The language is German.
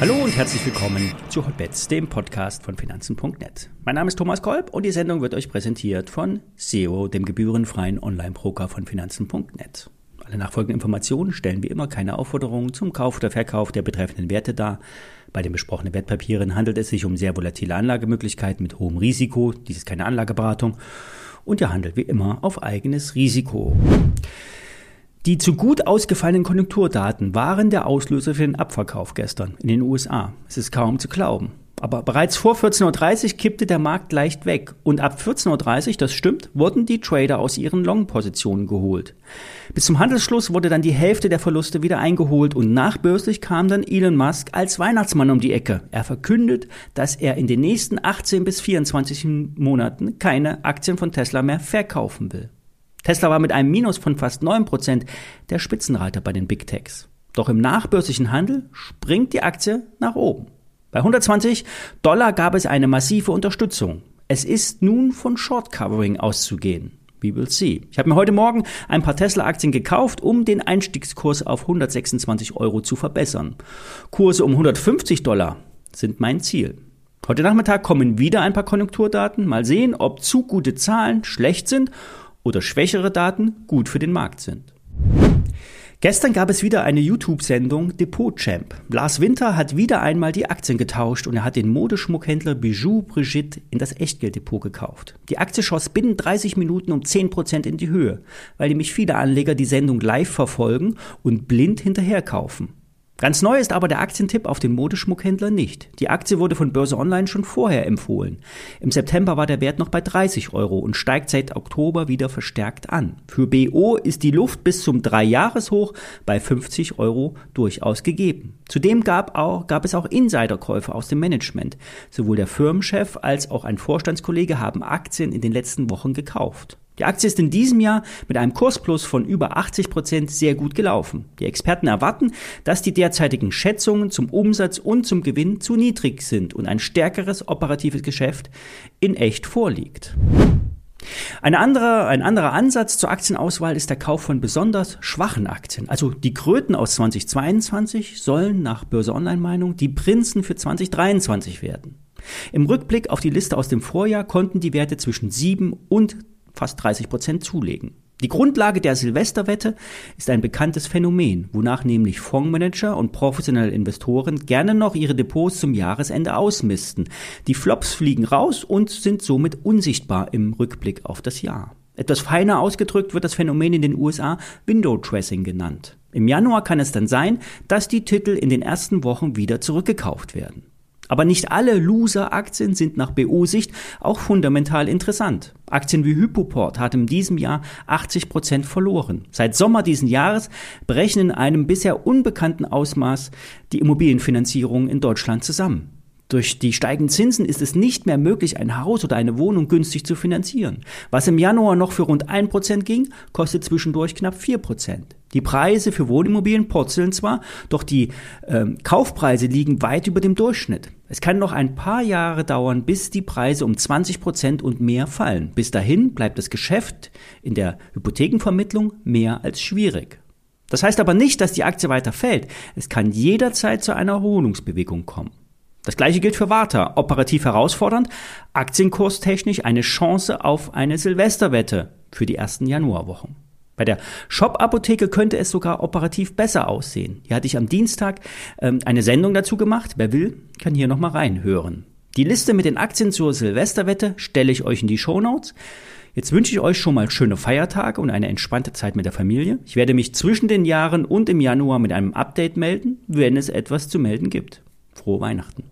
Hallo und herzlich willkommen zu Hotbets, dem Podcast von Finanzen.net. Mein Name ist Thomas Kolb und die Sendung wird euch präsentiert von SEO, dem gebührenfreien Online-Broker von Finanzen.net. Alle nachfolgenden Informationen stellen wie immer keine Aufforderungen zum Kauf oder Verkauf der betreffenden Werte dar. Bei den besprochenen Wertpapieren handelt es sich um sehr volatile Anlagemöglichkeiten mit hohem Risiko. Dies ist keine Anlageberatung. Und ihr handelt wie immer auf eigenes Risiko. Die zu gut ausgefallenen Konjunkturdaten waren der Auslöser für den Abverkauf gestern in den USA. Es ist kaum zu glauben. Aber bereits vor 14.30 Uhr kippte der Markt leicht weg und ab 14.30 Uhr, das stimmt, wurden die Trader aus ihren Long-Positionen geholt. Bis zum Handelsschluss wurde dann die Hälfte der Verluste wieder eingeholt und nachbörslich kam dann Elon Musk als Weihnachtsmann um die Ecke. Er verkündet, dass er in den nächsten 18 bis 24 Monaten keine Aktien von Tesla mehr verkaufen will. Tesla war mit einem Minus von fast 9% der Spitzenreiter bei den Big Techs. Doch im nachbörslichen Handel springt die Aktie nach oben. Bei 120 Dollar gab es eine massive Unterstützung. Es ist nun von Short Covering auszugehen. We will see. Ich habe mir heute Morgen ein paar Tesla-Aktien gekauft, um den Einstiegskurs auf 126 Euro zu verbessern. Kurse um 150 Dollar sind mein Ziel. Heute Nachmittag kommen wieder ein paar Konjunkturdaten. Mal sehen, ob zu gute Zahlen schlecht sind oder schwächere Daten gut für den Markt sind. Gestern gab es wieder eine YouTube-Sendung Depot Champ. Lars Winter hat wieder einmal die Aktien getauscht und er hat den Modeschmuckhändler Bijou Brigitte in das Echtgelddepot gekauft. Die Aktie schoss binnen 30 Minuten um 10% in die Höhe, weil nämlich viele Anleger die Sendung live verfolgen und blind hinterher kaufen. Ganz neu ist aber der Aktientipp auf den Modeschmuckhändler nicht. Die Aktie wurde von Börse Online schon vorher empfohlen. Im September war der Wert noch bei 30 Euro und steigt seit Oktober wieder verstärkt an. Für BO ist die Luft bis zum Dreijahreshoch bei 50 Euro durchaus gegeben. Zudem gab, auch, gab es auch Insiderkäufe aus dem Management. Sowohl der Firmenchef als auch ein Vorstandskollege haben Aktien in den letzten Wochen gekauft. Die Aktie ist in diesem Jahr mit einem Kursplus von über 80 Prozent sehr gut gelaufen. Die Experten erwarten, dass die derzeitigen Schätzungen zum Umsatz und zum Gewinn zu niedrig sind und ein stärkeres operatives Geschäft in echt vorliegt. Eine andere, ein anderer Ansatz zur Aktienauswahl ist der Kauf von besonders schwachen Aktien. Also die Kröten aus 2022 sollen nach Börse Online Meinung die Prinzen für 2023 werden. Im Rückblick auf die Liste aus dem Vorjahr konnten die Werte zwischen 7 und fast 30 Prozent zulegen. Die Grundlage der Silvesterwette ist ein bekanntes Phänomen, wonach nämlich Fondsmanager und professionelle Investoren gerne noch ihre Depots zum Jahresende ausmisten. Die Flops fliegen raus und sind somit unsichtbar im Rückblick auf das Jahr. Etwas feiner ausgedrückt wird das Phänomen in den USA Window Dressing genannt. Im Januar kann es dann sein, dass die Titel in den ersten Wochen wieder zurückgekauft werden. Aber nicht alle Loser-Aktien sind nach BO-Sicht auch fundamental interessant. Aktien wie Hypoport hat in diesem Jahr 80 Prozent verloren. Seit Sommer diesen Jahres brechen in einem bisher unbekannten Ausmaß die Immobilienfinanzierungen in Deutschland zusammen. Durch die steigenden Zinsen ist es nicht mehr möglich, ein Haus oder eine Wohnung günstig zu finanzieren. Was im Januar noch für rund 1% ging, kostet zwischendurch knapp 4%. Die Preise für Wohnimmobilien purzeln zwar, doch die äh, Kaufpreise liegen weit über dem Durchschnitt. Es kann noch ein paar Jahre dauern, bis die Preise um 20 Prozent und mehr fallen. Bis dahin bleibt das Geschäft in der Hypothekenvermittlung mehr als schwierig. Das heißt aber nicht, dass die Aktie weiter fällt. Es kann jederzeit zu einer Erholungsbewegung kommen. Das gleiche gilt für Warta. Operativ herausfordernd, aktienkurstechnisch eine Chance auf eine Silvesterwette für die ersten Januarwochen. Bei der Shop-Apotheke könnte es sogar operativ besser aussehen. Hier hatte ich am Dienstag ähm, eine Sendung dazu gemacht. Wer will, kann hier nochmal reinhören. Die Liste mit den Aktien zur Silvesterwette stelle ich euch in die Show Notes. Jetzt wünsche ich euch schon mal schöne Feiertage und eine entspannte Zeit mit der Familie. Ich werde mich zwischen den Jahren und im Januar mit einem Update melden, wenn es etwas zu melden gibt. Frohe Weihnachten.